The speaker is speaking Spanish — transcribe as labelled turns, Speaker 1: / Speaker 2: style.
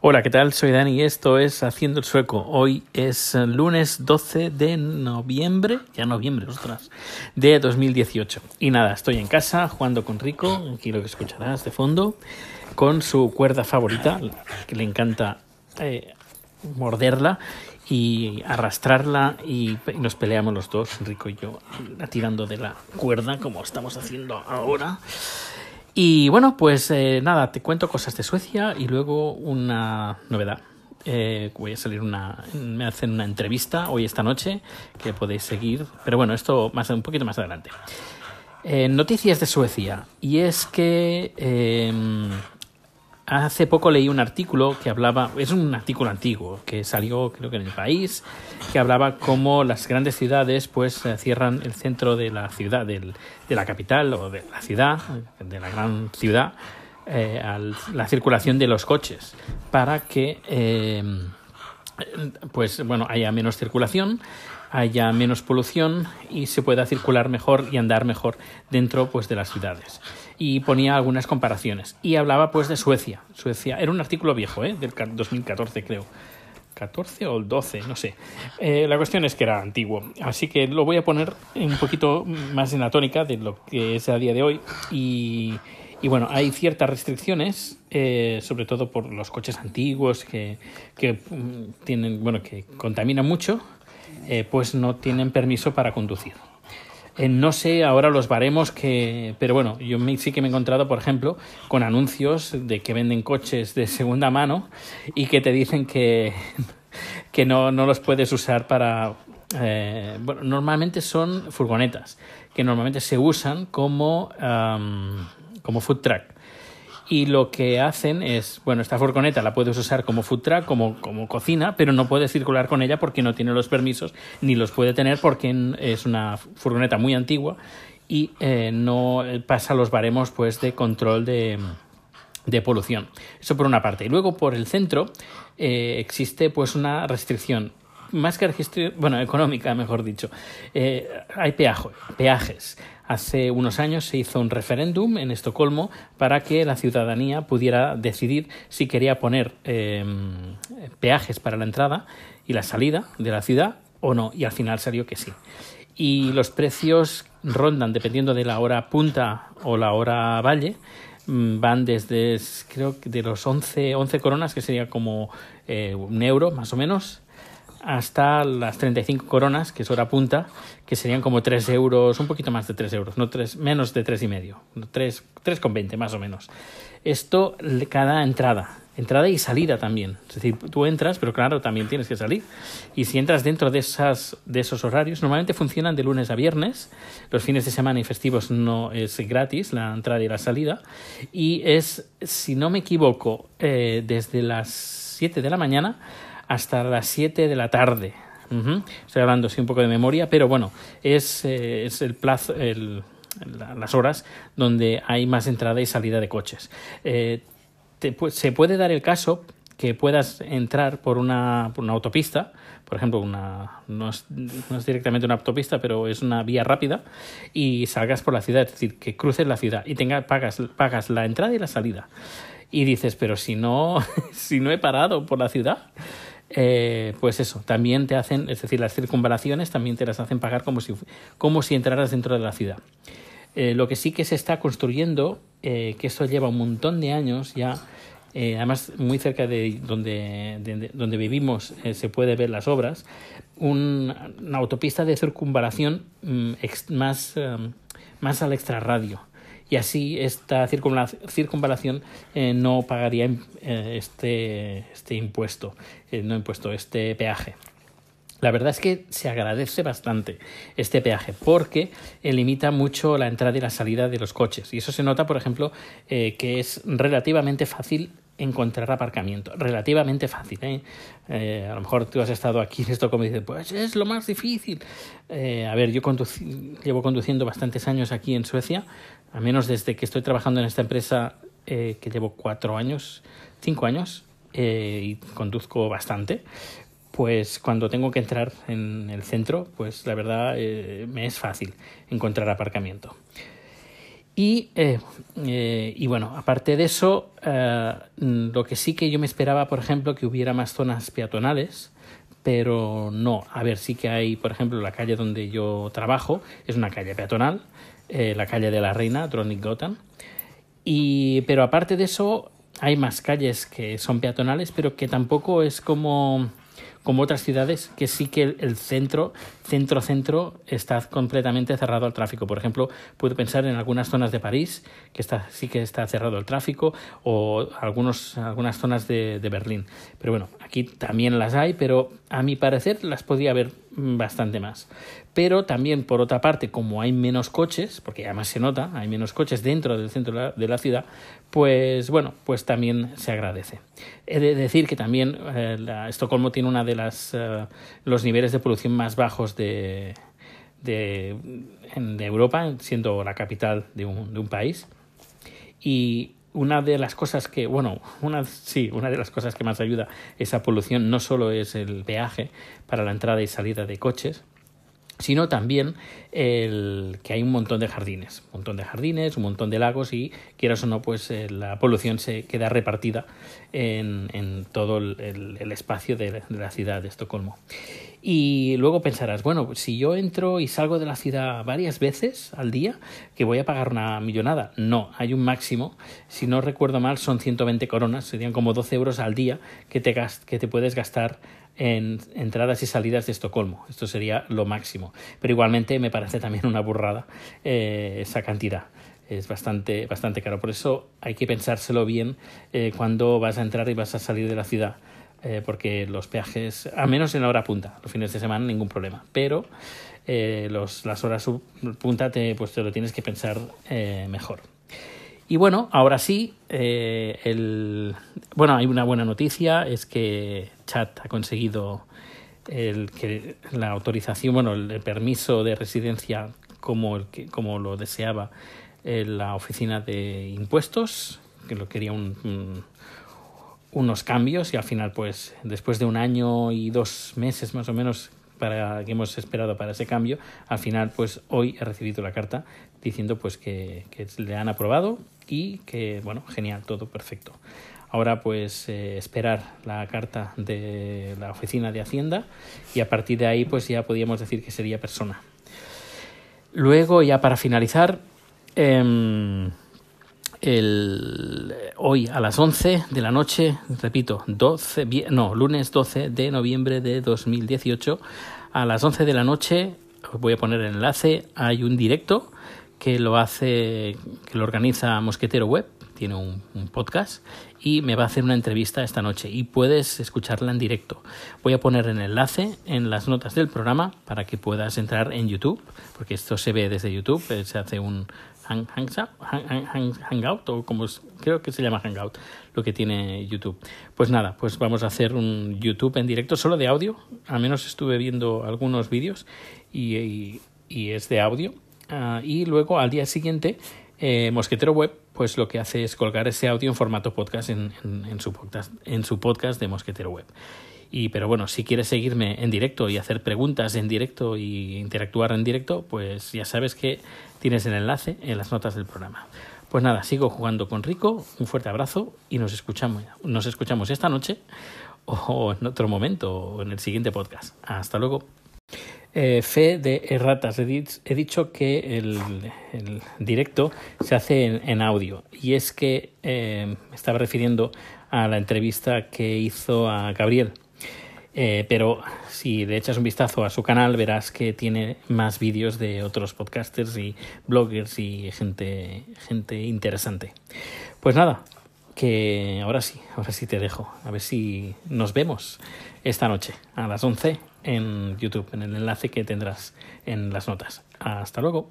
Speaker 1: Hola, ¿qué tal? Soy Dani y esto es Haciendo el Sueco. Hoy es lunes 12 de noviembre, ya noviembre, ostras, de 2018. Y nada, estoy en casa jugando con Rico, aquí lo que escucharás de fondo, con su cuerda favorita, que le encanta eh, morderla y arrastrarla y, nos peleamos los dos, Rico y yo, tirando de la cuerda como estamos haciendo ahora. Y bueno, pues eh, nada, te cuento cosas de Suecia y luego una novedad. Eh, voy a salir una. Me hacen una entrevista hoy esta noche que podéis seguir. Pero bueno, esto más un poquito más adelante. Eh, noticias de Suecia. Y es que Hace poco leí un artículo que hablaba, es un artículo antiguo que salió creo que en el país, que hablaba cómo las grandes ciudades pues eh, cierran el centro de la ciudad, del, de la capital o de la ciudad, de la gran ciudad, eh, la circulación de los coches para que eh, pues bueno haya menos circulación haya menos polución y se pueda circular mejor y andar mejor dentro pues de las ciudades. Y ponía algunas comparaciones. Y hablaba pues de Suecia. Suecia era un artículo viejo ¿eh? del 2014 creo. 14 o el 12, no sé. Eh, la cuestión es que era antiguo, así que lo voy a poner un poquito más en la tónica de lo que es a día de hoy. Y, y bueno, hay ciertas restricciones, eh, sobre todo por los coches antiguos que, que mm, tienen, bueno, que contaminan mucho eh, pues no tienen permiso para conducir. Eh, no sé ahora los baremos que, pero bueno, yo sí que me he encontrado, por ejemplo, con anuncios de que venden coches de segunda mano y que te dicen que, que no, no los puedes usar para, eh, bueno, normalmente son furgonetas que normalmente se usan como, como food truck y lo que hacen es, bueno, esta furgoneta la puedes usar como food truck, como, como cocina, pero no puedes circular con ella porque no tiene los permisos ni los puede tener porque es una furgoneta muy antigua y eh, no pasa los baremos pues de control de, de polución. Eso por una parte. Y luego por el centro eh, existe pues una restricción más que restricción, bueno, económica, mejor dicho. Eh, hay peajes. Hace unos años se hizo un referéndum en Estocolmo para que la ciudadanía pudiera decidir si quería poner em, peajes para la entrada y la salida de la ciudad o no, y al final salió que sí. Y los precios rondan, dependiendo de la hora punta o la hora valle, mm, van desde, creo que de los 11, 11 coronas, que sería como eh, un euro más o menos, hasta las 35 coronas, que es hora punta, que serían como 3 euros, un poquito más de 3 euros, no 3, menos de 3 y medio, 3,20 más o menos. Esto cada entrada, entrada y salida también. Es decir, tú entras, pero claro, también tienes que salir. Y si entras dentro de, esas, de esos horarios, normalmente funcionan de lunes a viernes. Los fines de semana y festivos no es gratis la entrada y la salida. Y es, si no me equivoco, eh, desde las 7 de la mañana hasta las 7 de la tarde. Estoy hablando así un poco de memoria, pero bueno, es, eh, es el plazo, el, las horas donde hay más entrada y salida de coches. Eh, se puede dar el caso que puedas entrar por una, autopista, por ejemplo, una, no, es, no es directamente una autopista, pero es una vía rápida, y salgas por la ciudad, es decir, que cruces la ciudad y tenga, pagas, pagas la entrada y la salida. Y dices, pero si no, si no he parado por la ciudad, eh, pues eso, también te hacen, es decir, las circunvalaciones también te las hacen pagar como si, como si entraras dentro de la ciudad. Eh, lo que sí que se está construyendo, eh, que esto lleva un montón de años ya, además muy cerca de donde, donde vivimos se puede ver las obras, una autopista de circunvalación mm, más, más al extrarradio y así esta circunvalación eh, no pagaría eh, este, este impuesto, eh, no impuesto, este peaje. La verdad es que se agradece bastante este peaje porque limita mucho la entrada y la salida de los coches. Y eso se nota, por ejemplo, que es relativamente fácil encontrar aparcamiento. Relativamente fácil. a lo mejor tú has estado aquí en esto como dices, pues es lo más difícil. a ver, yo llevo conduciendo bastantes años aquí en Suecia al menos desde que estoy trabajando en esta empresa, eh, que llevo cuatro años, cinco años, eh, y conduzco bastante, pues cuando tengo que entrar en el centro, pues la verdad eh, me es fácil encontrar aparcamiento. Y, eh, eh, y bueno, aparte de eso, lo que sí que yo me esperaba, por ejemplo, que hubiera más zonas peatonales, pero no. A ver, sí que hay, por ejemplo, la calle donde yo trabajo, es una calle peatonal, la calle de la Reina, Dronic Gotham. Y, pero aparte de eso, hay más calles que son peatonales, pero que tampoco es como como otras ciudades que sí que el, centro, centro, centro está completamente cerrado al tráfico. Por ejemplo, puedo pensar en algunas zonas de París que está, sí que está cerrado al tráfico o algunos, algunas zonas de, de Berlín. Pero bueno, aquí también las hay, pero a mi parecer las podría haber bastante más. Pero también, por otra parte, como hay menos coches, porque además se nota, hay menos coches dentro del centro de la ciudad, pues bueno, pues también se agradece. He de decir que también eh, Estocolmo tiene una de las eh, los niveles de polución más bajos de, de, de Europa, siendo la capital de un, de un país. Y una de las cosas que, bueno, una, sí, una de las cosas que más ayuda esa polución no solo es el peaje para la entrada y salida de coches, sino también el que hay un montón de jardines, un montón de jardines, un montón de lagos y quieras o no, pues eh, la polución se queda repartida en, en todo el, espacio de, de, la ciudad de Estocolmo. Y luego pensarás, bueno, si yo entro y salgo de la ciudad varias veces al día, que voy a pagar una millonada. No, hay un máximo. Si no recuerdo mal, son 120 coronas, serían como 12 euros al día que te, que te puedes gastar en entradas y salidas de Estocolmo. Esto sería lo máximo. Pero igualmente me parece también una burrada eh, esa cantidad. Es bastante, bastante caro. Por eso hay que pensárselo bien eh, cuando vas a entrar y vas a salir de la ciudad. Eh, porque los peajes, a menos en la hora punta, los fines de semana ningún problema. Pero eh, los, las horas punta te, pues te lo tienes que pensar eh, mejor. Y bueno, ahora sí, eh, el, bueno, hay una buena noticia, es que Chat ha conseguido el, que la autorización, bueno, el, permiso de residencia como, el que, como lo deseaba la oficina de impuestos, que lo quería un, un, unos cambios y al final, pues, después de un año y dos meses más o menos para, que hemos esperado para ese cambio, al final, pues hoy he recibido la carta diciendo pues que, le han aprobado y que, bueno, genial, todo perfecto. Ahora pues eh, esperar la carta de la oficina de Hacienda y a partir de ahí pues ya podríamos decir que sería persona. Luego ya para finalizar, eh, el, hoy a las 11 de la noche, repito, 12, no, lunes 12 de noviembre de 2018, a las 11 de la noche, os voy a poner el enlace, hay un directo que lo hace, que lo organiza Mosquetero Web, tiene un, un, podcast y me va a hacer una entrevista esta noche y puedes escucharla en directo. Voy a poner el enlace en las notas del programa para que puedas entrar en YouTube, porque esto se ve desde YouTube, eh, se hace un hang, hang, hang, Hangout o como creo que se llama Hangout, lo que tiene YouTube. Pues nada, pues vamos a hacer un YouTube en directo solo de audio, al menos estuve viendo algunos vídeos y, es de audio. Uh, y luego al día siguiente eh, Mosquetero Web pues lo que hace es colgar ese audio en formato podcast en, su podcast en su podcast de Mosquetero Web. Y, pero bueno, si quieres seguirme en directo y hacer preguntas en directo y interactuar en directo, pues ya sabes que tienes el enlace en las notas del programa. Pues nada, sigo jugando con Rico, un fuerte abrazo y nos escuchamos, nos escuchamos esta noche o en otro momento o en el siguiente podcast. Hasta luego. Eh, fe de erratas. He, dicho que el, directo se hace en, en audio y es que eh, me estaba refiriendo a la entrevista que hizo a Gabriel. Eh, pero si le echas un vistazo a su canal verás que tiene más vídeos de otros podcasters y bloggers y gente, gente interesante. Pues nada, que ahora sí, ahora sí te dejo. A ver si nos vemos esta noche a las 11 en YouTube, en el enlace que tendrás en las notas. Hasta luego.